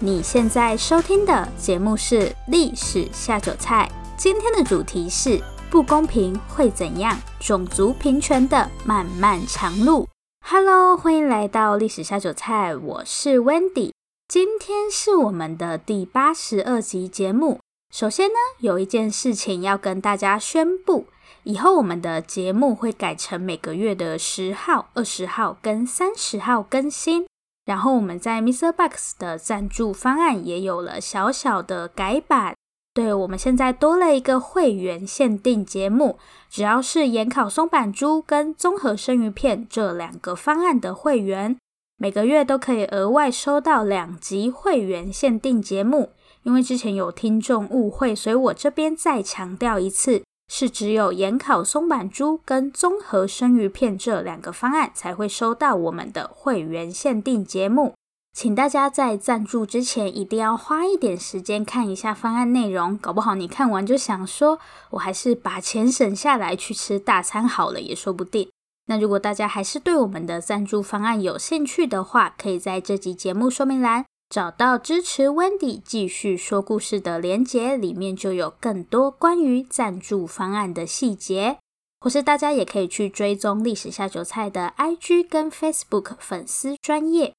你现在收听的节目是《历史下酒菜》，今天的主题是不公平会怎样？种族平权的漫漫长路。Hello，欢迎来到《历史下酒菜》，我是 Wendy。今天是我们的第八十二集节目。首先呢，有一件事情要跟大家宣布，以后我们的节目会改成每个月的十号、二十号跟三十号更新。然后我们在 Mister Box 的赞助方案也有了小小的改版，对，我们现在多了一个会员限定节目，只要是盐烤松阪猪跟综合生鱼片这两个方案的会员，每个月都可以额外收到两集会员限定节目。因为之前有听众误会，所以我这边再强调一次。是只有盐烤松阪猪跟综合生鱼片这两个方案才会收到我们的会员限定节目，请大家在赞助之前一定要花一点时间看一下方案内容，搞不好你看完就想说，我还是把钱省下来去吃大餐好了，也说不定。那如果大家还是对我们的赞助方案有兴趣的话，可以在这集节目说明栏。找到支持 Wendy 继续说故事的连结，里面就有更多关于赞助方案的细节。或是大家也可以去追踪历史下酒菜的 IG 跟 Facebook 粉丝专业。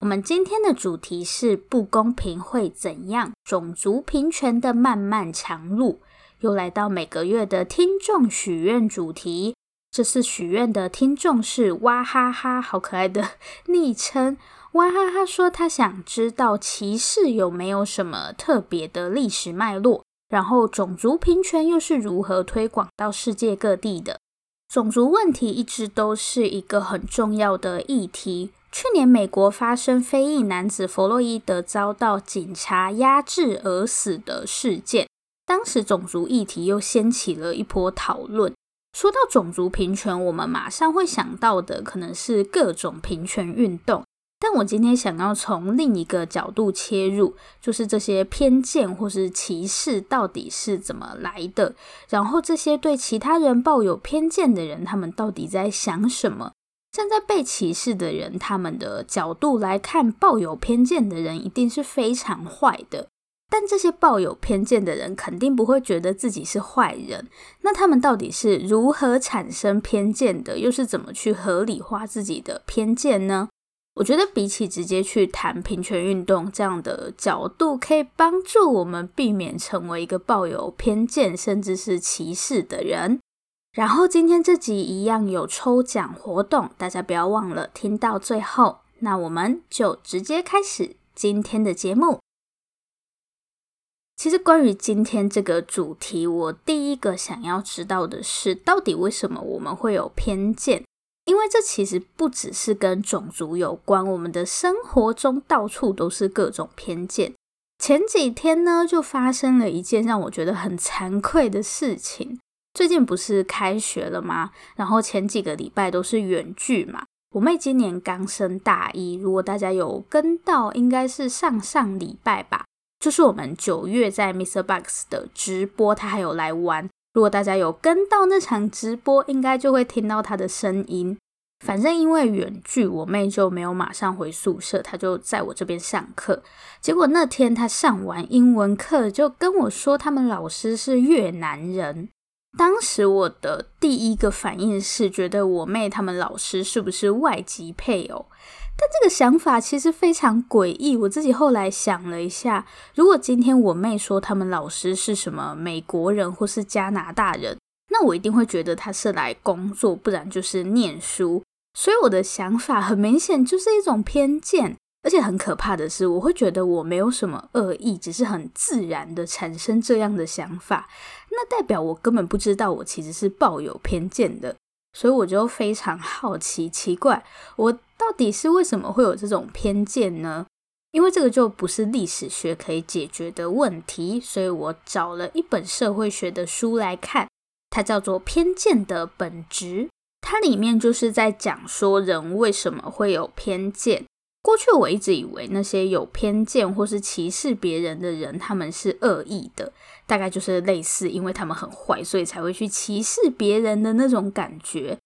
我们今天的主题是不公平会怎样？种族平权的漫漫长路，又来到每个月的听众许愿主题。这次许愿的听众是哇哈哈，好可爱的昵称。娃哈哈说他想知道歧视有没有什么特别的历史脉络，然后种族平权又是如何推广到世界各地的？种族问题一直都是一个很重要的议题。去年美国发生非裔男子弗洛伊德遭到警察压制而死的事件，当时种族议题又掀起了一波讨论。说到种族平权，我们马上会想到的可能是各种平权运动。但我今天想要从另一个角度切入，就是这些偏见或是歧视到底是怎么来的？然后这些对其他人抱有偏见的人，他们到底在想什么？站在被歧视的人他们的角度来看，抱有偏见的人一定是非常坏的。但这些抱有偏见的人肯定不会觉得自己是坏人。那他们到底是如何产生偏见的？又是怎么去合理化自己的偏见呢？我觉得比起直接去谈平权运动这样的角度，可以帮助我们避免成为一个抱有偏见甚至是歧视的人。然后今天这集一样有抽奖活动，大家不要忘了听到最后。那我们就直接开始今天的节目。其实关于今天这个主题，我第一个想要知道的是，到底为什么我们会有偏见？因为这其实不只是跟种族有关，我们的生活中到处都是各种偏见。前几天呢，就发生了一件让我觉得很惭愧的事情。最近不是开学了吗？然后前几个礼拜都是远距嘛。我妹今年刚升大一，如果大家有跟到，应该是上上礼拜吧，就是我们九月在 Mr. Box 的直播，她还有来玩。如果大家有跟到那场直播，应该就会听到他的声音。反正因为远距，我妹就没有马上回宿舍，她就在我这边上课。结果那天她上完英文课，就跟我说他们老师是越南人。当时我的第一个反应是觉得我妹他们老师是不是外籍配偶？但这个想法其实非常诡异。我自己后来想了一下，如果今天我妹说他们老师是什么美国人或是加拿大人，那我一定会觉得他是来工作，不然就是念书。所以我的想法很明显就是一种偏见，而且很可怕的是，我会觉得我没有什么恶意，只是很自然的产生这样的想法。那代表我根本不知道我其实是抱有偏见的。所以我就非常好奇，奇怪，我到底是为什么会有这种偏见呢？因为这个就不是历史学可以解决的问题，所以我找了一本社会学的书来看，它叫做《偏见的本质》，它里面就是在讲说人为什么会有偏见。过去我一直以为那些有偏见或是歧视别人的人，他们是恶意的，大概就是类似因为他们很坏，所以才会去歧视别人的那种感觉。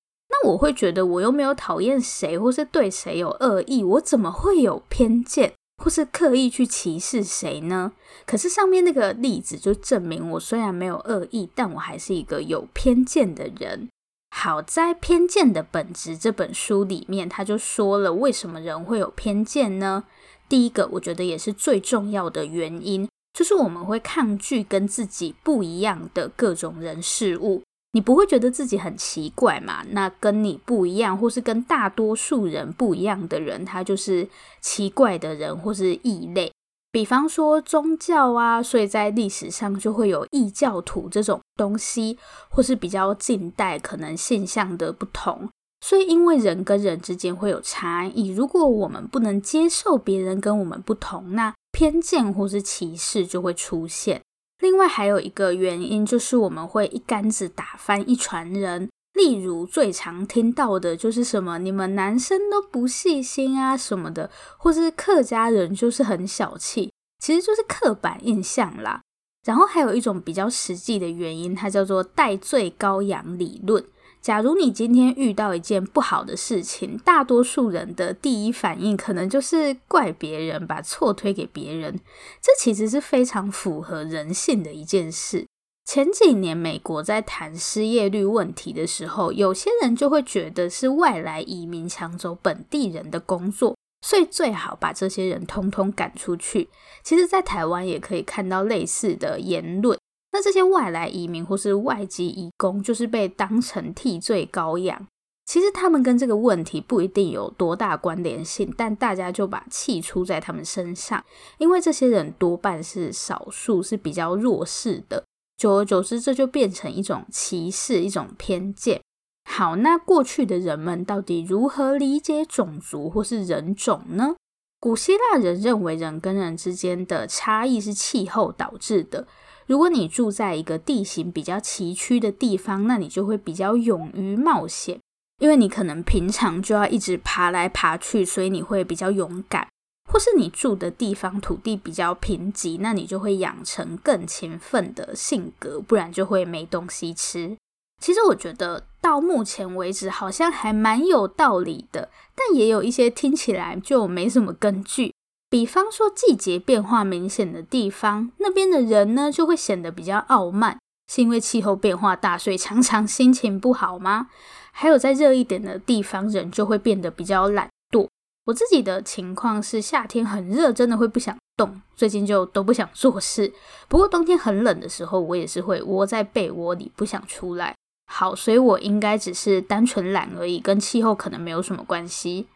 我会觉得我又没有讨厌谁或是对谁有恶意，我怎么会有偏见？或是刻意去歧视谁呢？可是上面那个例子就证明，我虽然没有恶意，但我还是一个有偏见的人。好在《偏见的本质》这本书里面，他就说了为什么人会有偏见呢？第一个，我觉得也是最重要的原因，就是我们会抗拒跟自己不一样的各种人事物。你不会觉得自己很奇怪嘛？那跟你不一样，或是跟大多数人不一样的人，他就是奇怪的人，或是异类。比方说宗教啊，所以在历史上就会有异教徒这种东西，或是比较近代可能现象的不同。所以因为人跟人之间会有差异，如果我们不能接受别人跟我们不同，那偏见或是歧视就会出现。另外还有一个原因，就是我们会一竿子打翻一船人。例如最常听到的就是什么，你们男生都不细心啊什么的，或是客家人就是很小气，其实就是刻板印象啦。然后还有一种比较实际的原因，它叫做戴罪羔羊理论。假如你今天遇到一件不好的事情，大多数人的第一反应可能就是怪别人，把错推给别人，这其实是非常符合人性的一件事。前几年，美国在谈失业率问题的时候，有些人就会觉得是外来移民抢走本地人的工作，所以最好把这些人通通赶出去。其实，在台湾也可以看到类似的言论。那这些外来移民或是外籍移工，就是被当成替罪羔羊。其实他们跟这个问题不一定有多大关联性，但大家就把气出在他们身上，因为这些人多半是少数，是比较弱势的。久而久之，这就变成一种歧视，一种偏见。好，那过去的人们到底如何理解种族或是人种呢？古希腊人认为人跟人之间的差异是气候导致的。如果你住在一个地形比较崎岖的地方，那你就会比较勇于冒险，因为你可能平常就要一直爬来爬去，所以你会比较勇敢。或是你住的地方土地比较贫瘠，那你就会养成更勤奋的性格，不然就会没东西吃。其实我觉得到目前为止好像还蛮有道理的，但也有一些听起来就没什么根据。比方说，季节变化明显的地方，那边的人呢就会显得比较傲慢，是因为气候变化大，所以常常心情不好吗？还有在热一点的地方，人就会变得比较懒惰。我自己的情况是，夏天很热，真的会不想动，最近就都不想做事。不过冬天很冷的时候，我也是会窝在被窝里不想出来。好，所以我应该只是单纯懒而已，跟气候可能没有什么关系。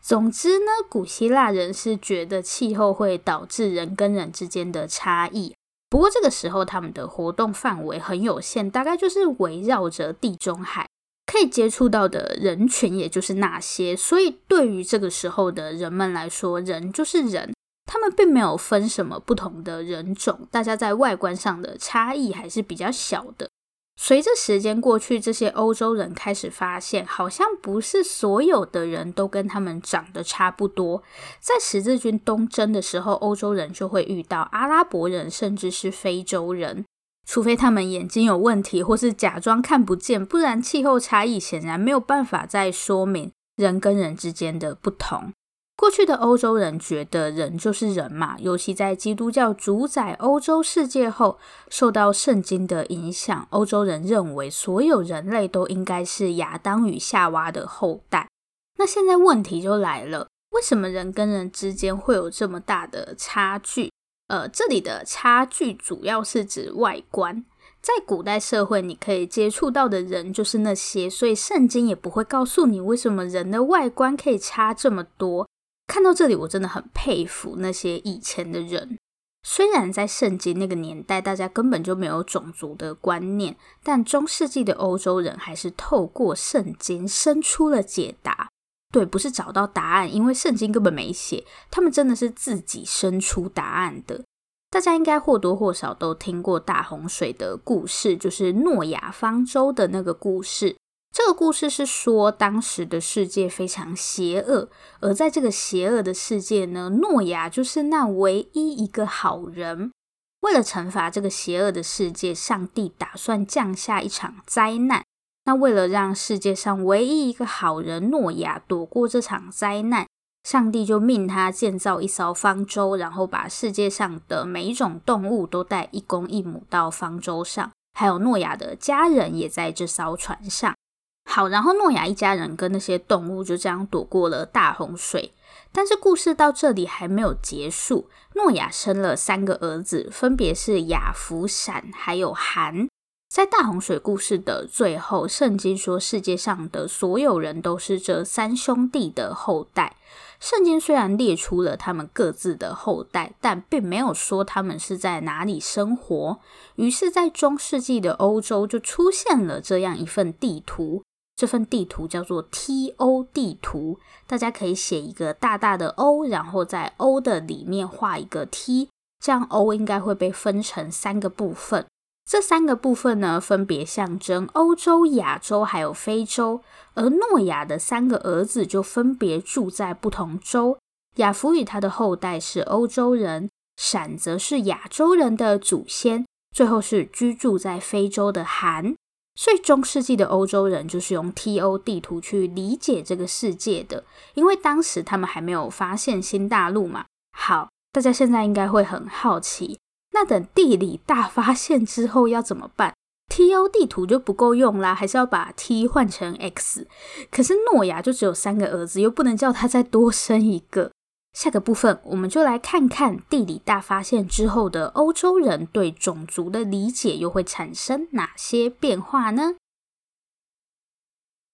总之呢，古希腊人是觉得气候会导致人跟人之间的差异。不过这个时候他们的活动范围很有限，大概就是围绕着地中海，可以接触到的人群也就是那些。所以对于这个时候的人们来说，人就是人，他们并没有分什么不同的人种，大家在外观上的差异还是比较小的。随着时间过去，这些欧洲人开始发现，好像不是所有的人都跟他们长得差不多。在十字军东征的时候，欧洲人就会遇到阿拉伯人，甚至是非洲人，除非他们眼睛有问题，或是假装看不见，不然气候差异显然没有办法再说明人跟人之间的不同。过去的欧洲人觉得人就是人嘛，尤其在基督教主宰欧洲世界后，受到圣经的影响，欧洲人认为所有人类都应该是亚当与夏娃的后代。那现在问题就来了，为什么人跟人之间会有这么大的差距？呃，这里的差距主要是指外观。在古代社会，你可以接触到的人就是那些，所以圣经也不会告诉你为什么人的外观可以差这么多。看到这里，我真的很佩服那些以前的人。虽然在圣经那个年代，大家根本就没有种族的观念，但中世纪的欧洲人还是透过圣经生出了解答。对，不是找到答案，因为圣经根本没写，他们真的是自己生出答案的。大家应该或多或少都听过大洪水的故事，就是诺亚方舟的那个故事。这个故事是说，当时的世界非常邪恶，而在这个邪恶的世界呢，诺亚就是那唯一一个好人。为了惩罚这个邪恶的世界，上帝打算降下一场灾难。那为了让世界上唯一一个好人诺亚躲过这场灾难，上帝就命他建造一艘方舟，然后把世界上的每一种动物都带一公一母到方舟上，还有诺亚的家人也在这艘船上。好，然后诺亚一家人跟那些动物就这样躲过了大洪水。但是故事到这里还没有结束，诺亚生了三个儿子，分别是雅弗、闪还有含。在大洪水故事的最后，圣经说世界上的所有人都是这三兄弟的后代。圣经虽然列出了他们各自的后代，但并没有说他们是在哪里生活。于是，在中世纪的欧洲就出现了这样一份地图，这份地图叫做 T.O. 地图。大家可以写一个大大的 O，然后在 O 的里面画一个 T，这样 O 应该会被分成三个部分。这三个部分呢，分别象征欧洲、亚洲还有非洲，而诺亚的三个儿子就分别住在不同洲。亚弗与他的后代是欧洲人，闪则是亚洲人的祖先，最后是居住在非洲的含。所以中世纪的欧洲人就是用 TO 地图去理解这个世界的，因为当时他们还没有发现新大陆嘛。好，大家现在应该会很好奇。那等地理大发现之后要怎么办？TO 地图就不够用啦，还是要把 T 换成 X？可是诺亚就只有三个儿子，又不能叫他再多生一个。下个部分我们就来看看地理大发现之后的欧洲人对种族的理解又会产生哪些变化呢？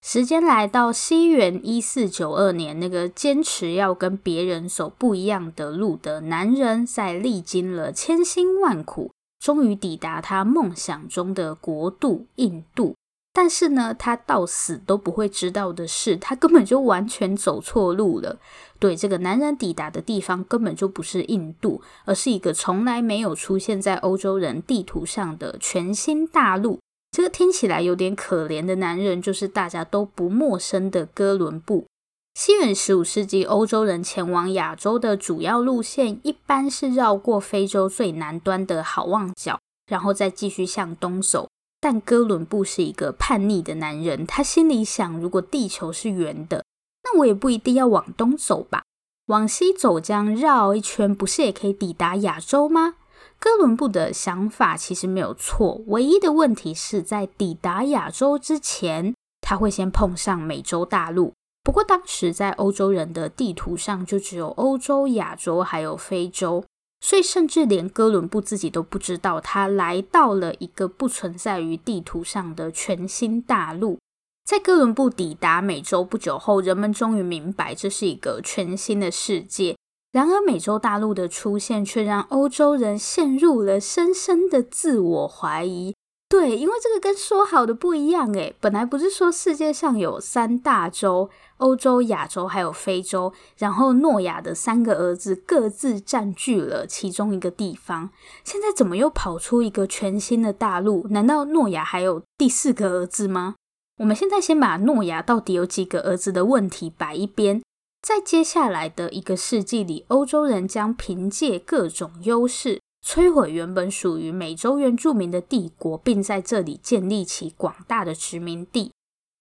时间来到西元一四九二年，那个坚持要跟别人走不一样的路的男人，在历经了千辛万苦，终于抵达他梦想中的国度——印度。但是呢，他到死都不会知道的是，他根本就完全走错路了。对，这个男人抵达的地方根本就不是印度，而是一个从来没有出现在欧洲人地图上的全新大陆。这个听起来有点可怜的男人，就是大家都不陌生的哥伦布。西元十五世纪，欧洲人前往亚洲的主要路线，一般是绕过非洲最南端的好望角，然后再继续向东走。但哥伦布是一个叛逆的男人，他心里想：如果地球是圆的，那我也不一定要往东走吧？往西走，这样绕一圈，不是也可以抵达亚洲吗？哥伦布的想法其实没有错，唯一的问题是在抵达亚洲之前，他会先碰上美洲大陆。不过当时在欧洲人的地图上就只有欧洲、亚洲还有非洲，所以甚至连哥伦布自己都不知道他来到了一个不存在于地图上的全新大陆。在哥伦布抵达美洲不久后，人们终于明白这是一个全新的世界。然而，美洲大陆的出现却让欧洲人陷入了深深的自我怀疑。对，因为这个跟说好的不一样诶，本来不是说世界上有三大洲，欧洲、亚洲还有非洲，然后诺亚的三个儿子各自占据了其中一个地方。现在怎么又跑出一个全新的大陆？难道诺亚还有第四个儿子吗？我们现在先把诺亚到底有几个儿子的问题摆一边。在接下来的一个世纪里，欧洲人将凭借各种优势摧毁原本属于美洲原住民的帝国，并在这里建立起广大的殖民地。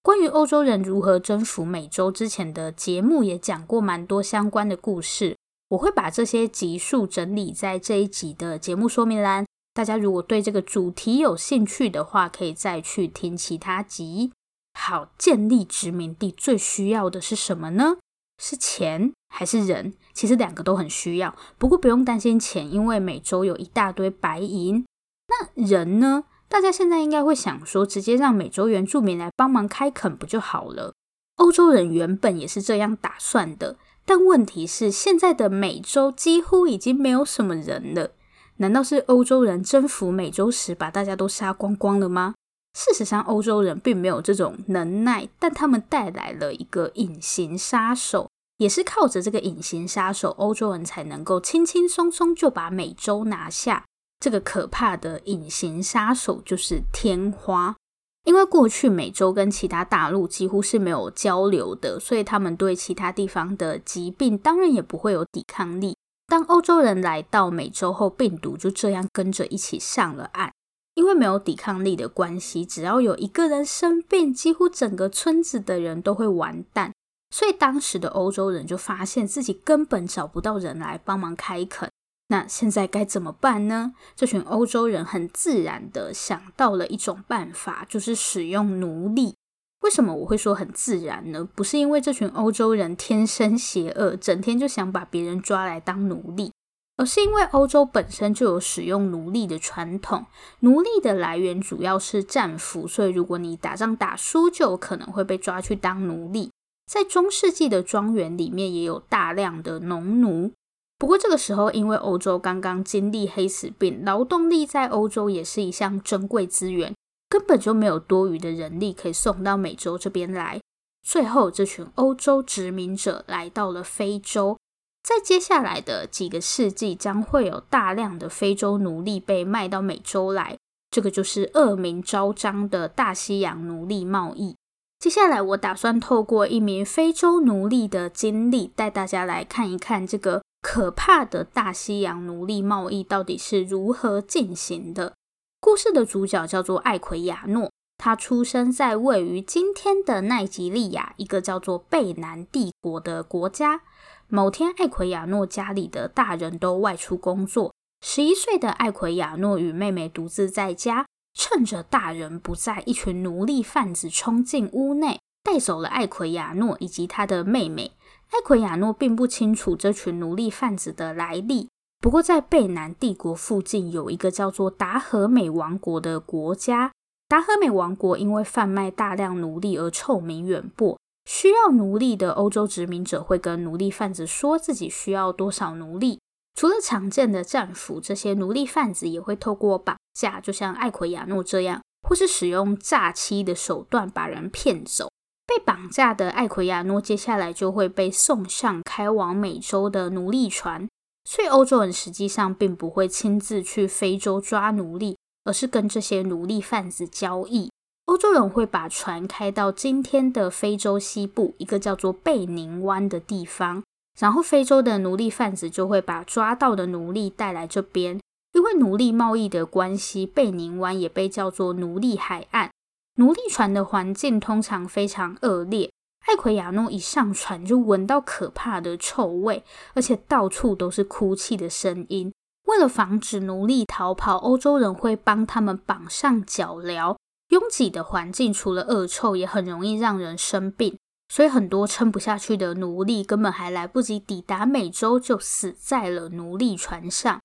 关于欧洲人如何征服美洲，之前的节目也讲过蛮多相关的故事。我会把这些集数整理在这一集的节目说明栏。大家如果对这个主题有兴趣的话，可以再去听其他集。好，建立殖民地最需要的是什么呢？是钱还是人？其实两个都很需要，不过不用担心钱，因为美洲有一大堆白银。那人呢？大家现在应该会想说，直接让美洲原住民来帮忙开垦不就好了？欧洲人原本也是这样打算的，但问题是，现在的美洲几乎已经没有什么人了。难道是欧洲人征服美洲时把大家都杀光光了吗？事实上，欧洲人并没有这种能耐，但他们带来了一个隐形杀手，也是靠着这个隐形杀手，欧洲人才能够轻轻松松就把美洲拿下。这个可怕的隐形杀手就是天花。因为过去美洲跟其他大陆几乎是没有交流的，所以他们对其他地方的疾病当然也不会有抵抗力。当欧洲人来到美洲后，病毒就这样跟着一起上了岸。因为没有抵抗力的关系，只要有一个人生病，几乎整个村子的人都会完蛋。所以当时的欧洲人就发现自己根本找不到人来帮忙开垦。那现在该怎么办呢？这群欧洲人很自然地想到了一种办法，就是使用奴隶。为什么我会说很自然呢？不是因为这群欧洲人天生邪恶，整天就想把别人抓来当奴隶，而是因为欧洲本身就有使用奴隶的传统。奴隶的来源主要是战俘，所以如果你打仗打输，就有可能会被抓去当奴隶。在中世纪的庄园里面，也有大量的农奴。不过这个时候，因为欧洲刚刚经历黑死病，劳动力在欧洲也是一项珍贵资源。根本就没有多余的人力可以送到美洲这边来。最后，这群欧洲殖民者来到了非洲。在接下来的几个世纪，将会有大量的非洲奴隶被卖到美洲来。这个就是恶名昭彰的大西洋奴隶贸易。接下来，我打算透过一名非洲奴隶的经历，带大家来看一看这个可怕的大西洋奴隶贸易到底是如何进行的。故事的主角叫做艾奎亚诺，他出生在位于今天的奈及利亚一个叫做贝南帝国的国家。某天，艾奎亚诺家里的大人都外出工作，十一岁的艾奎亚诺与妹妹独自在家。趁着大人不在，一群奴隶贩子冲进屋内，带走了艾奎亚诺以及他的妹妹。艾奎亚诺并不清楚这群奴隶贩子的来历。不过，在贝南帝国附近有一个叫做达和美王国的国家。达和美王国因为贩卖大量奴隶而臭名远播。需要奴隶的欧洲殖民者会跟奴隶贩子说自己需要多少奴隶。除了常见的战俘，这些奴隶贩子也会透过绑架，就像艾奎亚诺这样，或是使用诈欺的手段把人骗走。被绑架的艾奎亚诺接下来就会被送上开往美洲的奴隶船。所以欧洲人实际上并不会亲自去非洲抓奴隶，而是跟这些奴隶贩子交易。欧洲人会把船开到今天的非洲西部一个叫做贝宁湾的地方，然后非洲的奴隶贩子就会把抓到的奴隶带来这边。因为奴隶贸易的关系，贝宁湾也被叫做奴隶海岸。奴隶船的环境通常非常恶劣。艾奎亚诺一上船就闻到可怕的臭味，而且到处都是哭泣的声音。为了防止奴隶逃跑，欧洲人会帮他们绑上脚镣。拥挤的环境除了恶臭，也很容易让人生病，所以很多撑不下去的奴隶根本还来不及抵达美洲，就死在了奴隶船上。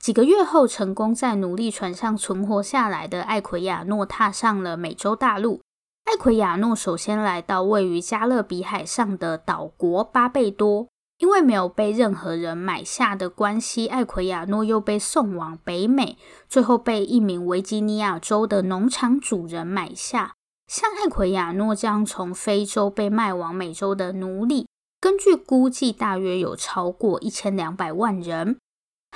几个月后，成功在奴隶船上存活下来的艾奎亚诺踏上了美洲大陆。艾奎亚诺首先来到位于加勒比海上的岛国巴贝多，因为没有被任何人买下的关系，艾奎亚诺又被送往北美，最后被一名维吉尼亚州的农场主人买下。像艾奎亚诺这样从非洲被卖往美洲的奴隶，根据估计，大约有超过一千两百万人。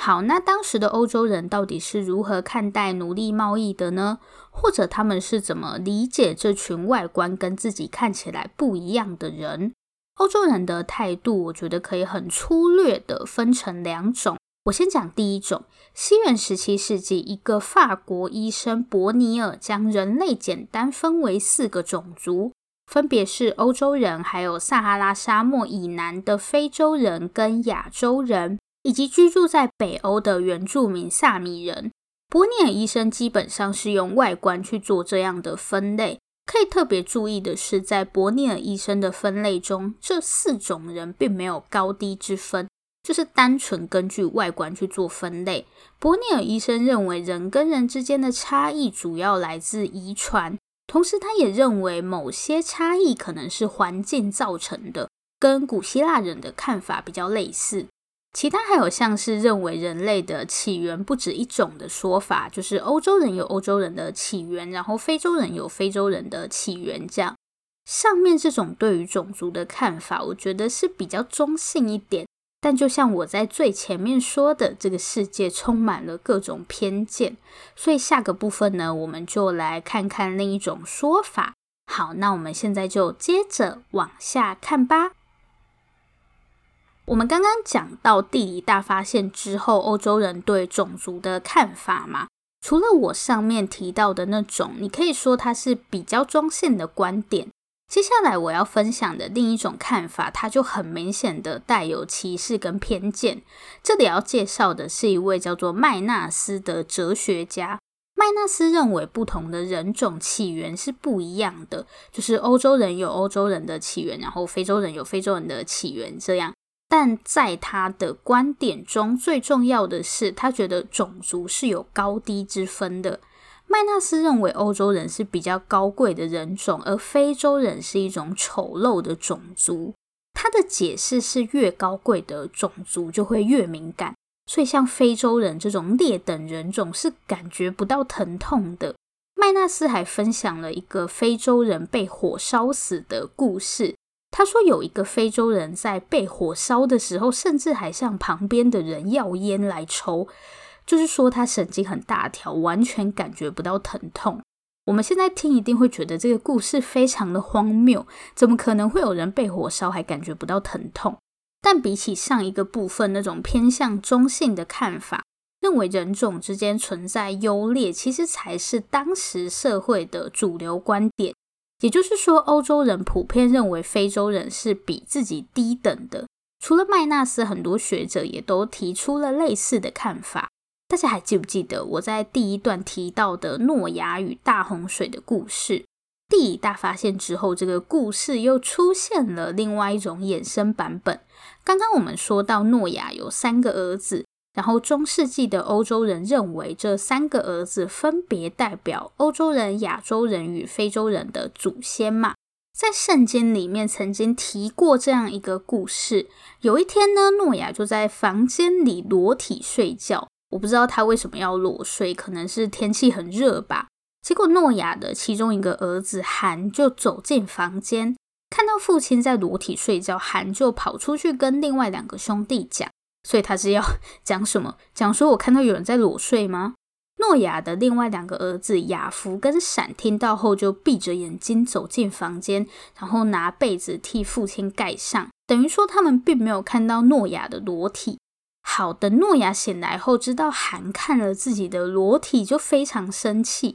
好，那当时的欧洲人到底是如何看待奴隶贸易的呢？或者他们是怎么理解这群外观跟自己看起来不一样的人？欧洲人的态度，我觉得可以很粗略的分成两种。我先讲第一种：西元十七世纪，一个法国医生伯尼尔将人类简单分为四个种族，分别是欧洲人，还有撒哈拉沙漠以南的非洲人跟亚洲人。以及居住在北欧的原住民萨米人，伯尼尔医生基本上是用外观去做这样的分类。可以特别注意的是，在伯尼尔医生的分类中，这四种人并没有高低之分，就是单纯根据外观去做分类。伯尼尔医生认为，人跟人之间的差异主要来自遗传，同时他也认为某些差异可能是环境造成的，跟古希腊人的看法比较类似。其他还有像是认为人类的起源不止一种的说法，就是欧洲人有欧洲人的起源，然后非洲人有非洲人的起源。这样，上面这种对于种族的看法，我觉得是比较中性一点。但就像我在最前面说的，这个世界充满了各种偏见，所以下个部分呢，我们就来看看另一种说法。好，那我们现在就接着往下看吧。我们刚刚讲到地理大发现之后，欧洲人对种族的看法嘛，除了我上面提到的那种，你可以说它是比较中性的观点。接下来我要分享的另一种看法，它就很明显的带有歧视跟偏见。这里要介绍的是一位叫做麦纳斯的哲学家。麦纳斯认为，不同的人种起源是不一样的，就是欧洲人有欧洲人的起源，然后非洲人有非洲人的起源，这样。但在他的观点中，最重要的是，他觉得种族是有高低之分的。麦纳斯认为欧洲人是比较高贵的人种，而非洲人是一种丑陋的种族。他的解释是，越高贵的种族就会越敏感，所以像非洲人这种劣等人种是感觉不到疼痛的。麦纳斯还分享了一个非洲人被火烧死的故事。他说，有一个非洲人在被火烧的时候，甚至还向旁边的人要烟来抽。就是说，他神经很大条，完全感觉不到疼痛。我们现在听一定会觉得这个故事非常的荒谬，怎么可能会有人被火烧还感觉不到疼痛？但比起上一个部分那种偏向中性的看法，认为人种之间存在优劣，其实才是当时社会的主流观点。也就是说，欧洲人普遍认为非洲人是比自己低等的。除了麦纳斯，很多学者也都提出了类似的看法。大家还记不记得我在第一段提到的诺亚与大洪水的故事？地理大发现之后，这个故事又出现了另外一种衍生版本。刚刚我们说到诺亚有三个儿子，然后中世纪的欧洲人认为这三个儿子分别代表欧洲人、亚洲人与非洲人的祖先嘛。在圣经里面曾经提过这样一个故事：有一天呢，诺亚就在房间里裸体睡觉。我不知道他为什么要裸睡，可能是天气很热吧。结果诺亚的其中一个儿子韩就走进房间，看到父亲在裸体睡觉，韩就跑出去跟另外两个兄弟讲。所以他是要 讲什么？讲说我看到有人在裸睡吗？诺亚的另外两个儿子雅弗跟闪听到后就闭着眼睛走进房间，然后拿被子替父亲盖上，等于说他们并没有看到诺亚的裸体。好的，诺亚醒来后知道韩看了自己的裸体，就非常生气。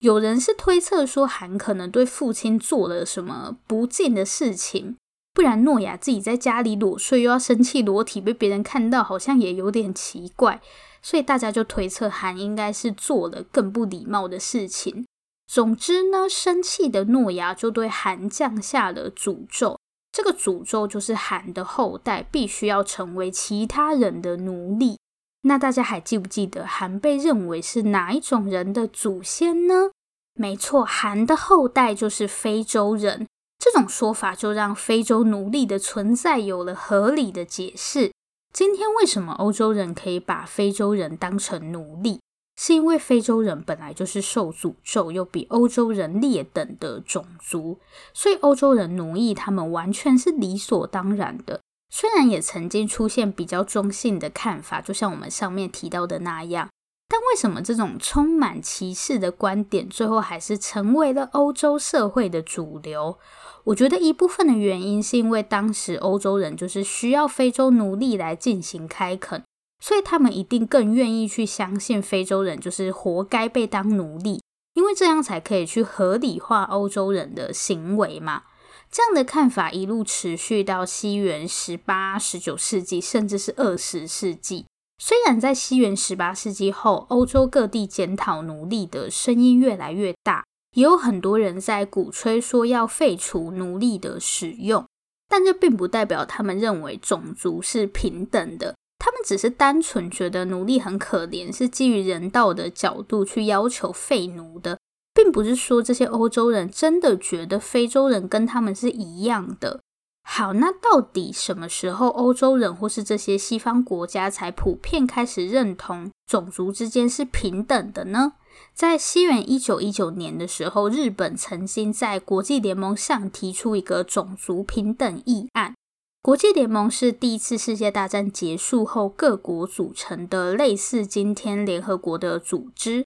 有人是推测说韩可能对父亲做了什么不敬的事情，不然诺亚自己在家里裸睡又要生气裸体被别人看到，好像也有点奇怪。所以大家就推测韩应该是做了更不礼貌的事情。总之呢，生气的诺亚就对韩降下了诅咒。这个诅咒就是韩的后代必须要成为其他人的奴隶。那大家还记不记得韩被认为是哪一种人的祖先呢？没错，韩的后代就是非洲人。这种说法就让非洲奴隶的存在有了合理的解释。今天为什么欧洲人可以把非洲人当成奴隶？是因为非洲人本来就是受诅咒又比欧洲人劣等的种族，所以欧洲人奴役他们完全是理所当然的。虽然也曾经出现比较中性的看法，就像我们上面提到的那样，但为什么这种充满歧视的观点最后还是成为了欧洲社会的主流？我觉得一部分的原因是因为当时欧洲人就是需要非洲奴隶来进行开垦。所以他们一定更愿意去相信非洲人就是活该被当奴隶，因为这样才可以去合理化欧洲人的行为嘛。这样的看法一路持续到西元十八、十九世纪，甚至是二十世纪。虽然在西元十八世纪后，欧洲各地检讨奴隶的声音越来越大，也有很多人在鼓吹说要废除奴隶的使用，但这并不代表他们认为种族是平等的。他们只是单纯觉得奴隶很可怜，是基于人道的角度去要求废奴的，并不是说这些欧洲人真的觉得非洲人跟他们是一样的。好，那到底什么时候欧洲人或是这些西方国家才普遍开始认同种族之间是平等的呢？在西元一九一九年的时候，日本曾经在国际联盟上提出一个种族平等议案。国际联盟是第一次世界大战结束后各国组成的类似今天联合国的组织。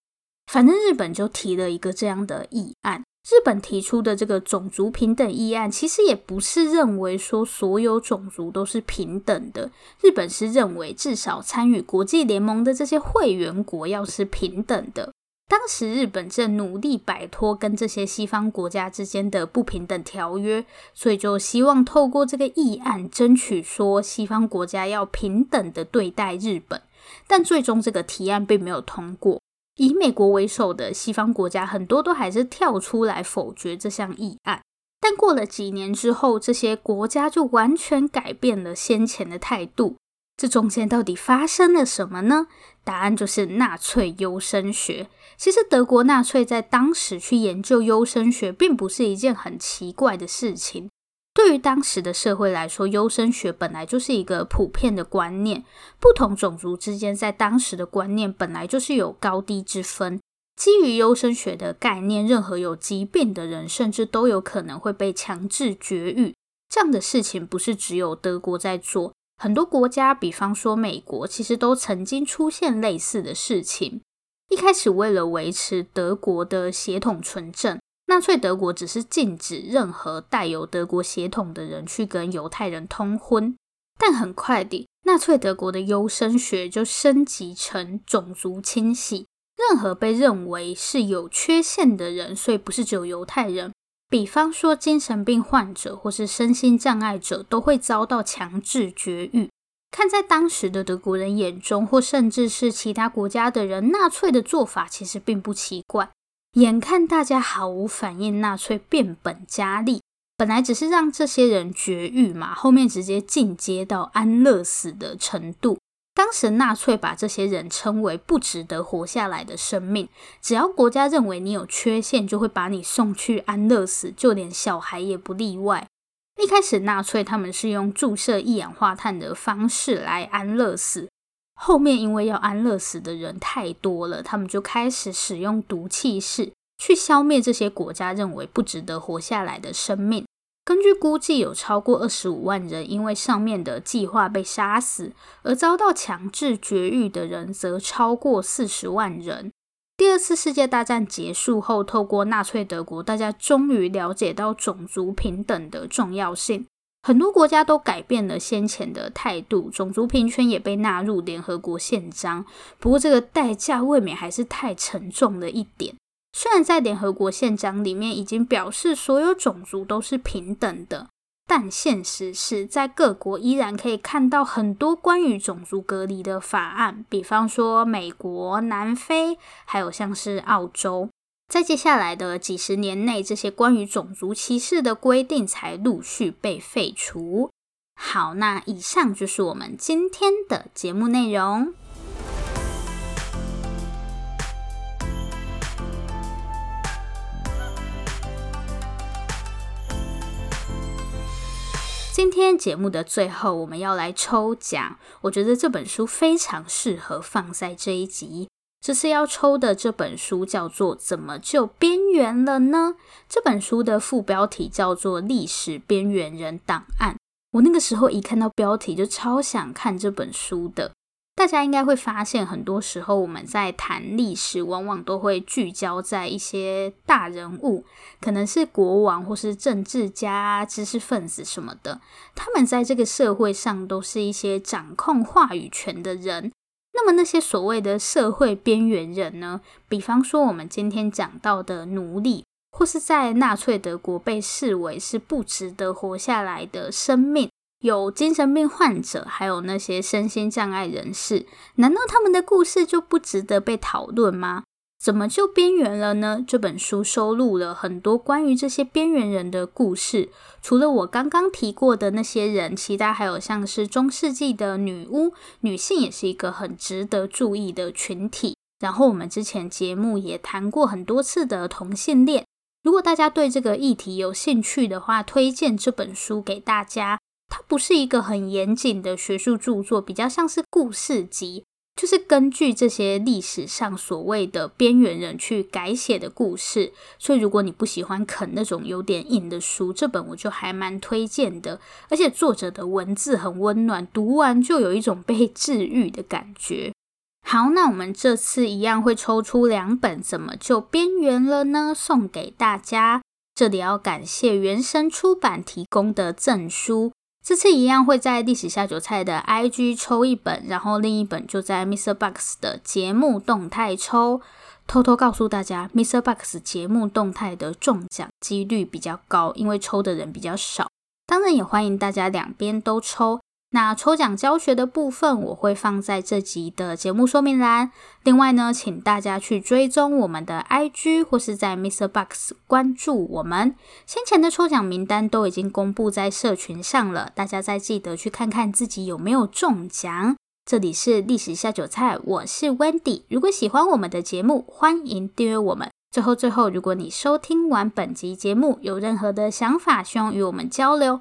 反正日本就提了一个这样的议案。日本提出的这个种族平等议案，其实也不是认为说所有种族都是平等的。日本是认为至少参与国际联盟的这些会员国要是平等的。当时日本正努力摆脱跟这些西方国家之间的不平等条约，所以就希望透过这个议案争取说西方国家要平等的对待日本。但最终这个提案并没有通过，以美国为首的西方国家很多都还是跳出来否决这项议案。但过了几年之后，这些国家就完全改变了先前的态度。这中间到底发生了什么呢？答案就是纳粹优生学。其实德国纳粹在当时去研究优生学，并不是一件很奇怪的事情。对于当时的社会来说，优生学本来就是一个普遍的观念。不同种族之间在当时的观念本来就是有高低之分。基于优生学的概念，任何有疾病的人，甚至都有可能会被强制绝育。这样的事情不是只有德国在做。很多国家，比方说美国，其实都曾经出现类似的事情。一开始，为了维持德国的血统纯正，纳粹德国只是禁止任何带有德国血统的人去跟犹太人通婚。但很快地，纳粹德国的优生学就升级成种族清洗，任何被认为是有缺陷的人，所以不是只有犹太人。比方说，精神病患者或是身心障碍者都会遭到强制绝育。看在当时的德国人眼中，或甚至是其他国家的人，纳粹的做法其实并不奇怪。眼看大家毫无反应，纳粹变本加厉，本来只是让这些人绝育嘛，后面直接进阶到安乐死的程度。当时纳粹把这些人称为不值得活下来的生命，只要国家认为你有缺陷，就会把你送去安乐死，就连小孩也不例外。一开始纳粹他们是用注射一氧化碳的方式来安乐死，后面因为要安乐死的人太多了，他们就开始使用毒气室去消灭这些国家认为不值得活下来的生命。根据估计，有超过二十五万人因为上面的计划被杀死，而遭到强制绝育的人则超过四十万人。第二次世界大战结束后，透过纳粹德国，大家终于了解到种族平等的重要性，很多国家都改变了先前的态度，种族平权也被纳入联合国宪章。不过，这个代价未免还是太沉重了一点。虽然在联合国宪章里面已经表示所有种族都是平等的，但现实是在各国依然可以看到很多关于种族隔离的法案，比方说美国、南非，还有像是澳洲。在接下来的几十年内，这些关于种族歧视的规定才陆续被废除。好，那以上就是我们今天的节目内容。今天节目的最后，我们要来抽奖。我觉得这本书非常适合放在这一集。这次要抽的这本书叫做《怎么就边缘了呢》。这本书的副标题叫做《历史边缘人档案》。我那个时候一看到标题，就超想看这本书的。大家应该会发现，很多时候我们在谈历史，往往都会聚焦在一些大人物，可能是国王或是政治家、知识分子什么的。他们在这个社会上都是一些掌控话语权的人。那么那些所谓的社会边缘人呢？比方说我们今天讲到的奴隶，或是在纳粹德国被视为是不值得活下来的生命。有精神病患者，还有那些身心障碍人士，难道他们的故事就不值得被讨论吗？怎么就边缘了呢？这本书收录了很多关于这些边缘人的故事。除了我刚刚提过的那些人，其他还有像是中世纪的女巫，女性也是一个很值得注意的群体。然后我们之前节目也谈过很多次的同性恋。如果大家对这个议题有兴趣的话，推荐这本书给大家。它不是一个很严谨的学术著作，比较像是故事集，就是根据这些历史上所谓的边缘人去改写的故事。所以，如果你不喜欢啃那种有点硬的书，这本我就还蛮推荐的。而且作者的文字很温暖，读完就有一种被治愈的感觉。好，那我们这次一样会抽出两本，怎么就边缘了呢？送给大家。这里要感谢原神出版提供的赠书。这次一样会在历史下酒菜的 IG 抽一本，然后另一本就在 Mr. Box 的节目动态抽。偷偷告诉大家，Mr. Box 节目动态的中奖几率比较高，因为抽的人比较少。当然也欢迎大家两边都抽。那抽奖教学的部分，我会放在这集的节目说明栏。另外呢，请大家去追踪我们的 IG，或是在 Mr. Box 关注我们。先前的抽奖名单都已经公布在社群上了，大家再记得去看看自己有没有中奖。这里是历史下酒菜，我是 Wendy。如果喜欢我们的节目，欢迎订阅我们。最后最后，如果你收听完本集节目，有任何的想法，希望与我们交流。